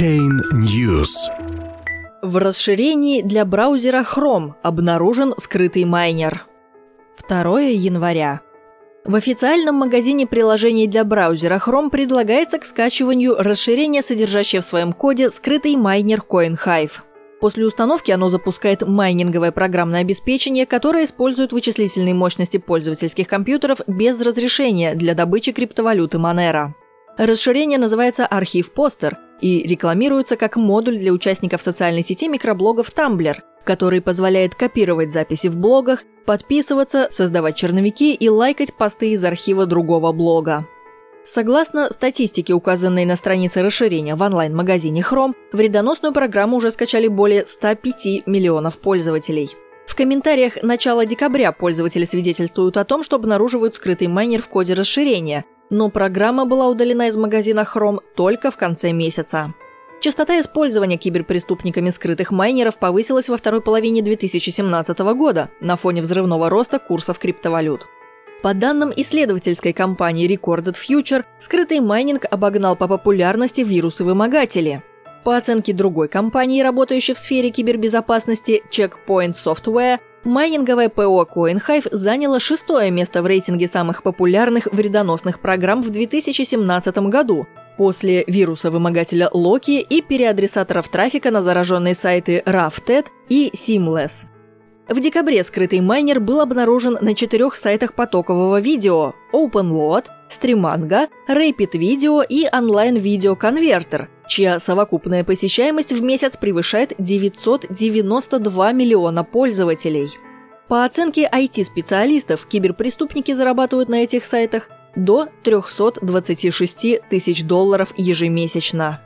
Chain News. В расширении для браузера Chrome обнаружен скрытый майнер. 2 января. В официальном магазине приложений для браузера Chrome предлагается к скачиванию расширение, содержащее в своем коде скрытый майнер CoinHive. После установки оно запускает майнинговое программное обеспечение, которое использует вычислительные мощности пользовательских компьютеров без разрешения для добычи криптовалюты Monero. Расширение называется «Архив Постер» и рекламируется как модуль для участников социальной сети микроблогов Tumblr, который позволяет копировать записи в блогах, подписываться, создавать черновики и лайкать посты из архива другого блога. Согласно статистике, указанной на странице расширения в онлайн-магазине Chrome, вредоносную программу уже скачали более 105 миллионов пользователей. В комментариях начала декабря пользователи свидетельствуют о том, что обнаруживают скрытый майнер в коде расширения, но программа была удалена из магазина Chrome только в конце месяца. Частота использования киберпреступниками скрытых майнеров повысилась во второй половине 2017 года на фоне взрывного роста курсов криптовалют. По данным исследовательской компании Recorded Future, скрытый майнинг обогнал по популярности вирусы-вымогатели. По оценке другой компании, работающей в сфере кибербезопасности Checkpoint Software, майнинговое ПО CoinHive заняло шестое место в рейтинге самых популярных вредоносных программ в 2017 году, после вируса-вымогателя Loki и переадресаторов трафика на зараженные сайты RAFTED и Seamless. В декабре скрытый майнер был обнаружен на четырех сайтах потокового видео – OpenLoad, Streamanga, Rapid Video и Online Video Converter, чья совокупная посещаемость в месяц превышает 992 миллиона пользователей. По оценке IT-специалистов, киберпреступники зарабатывают на этих сайтах до 326 тысяч долларов ежемесячно.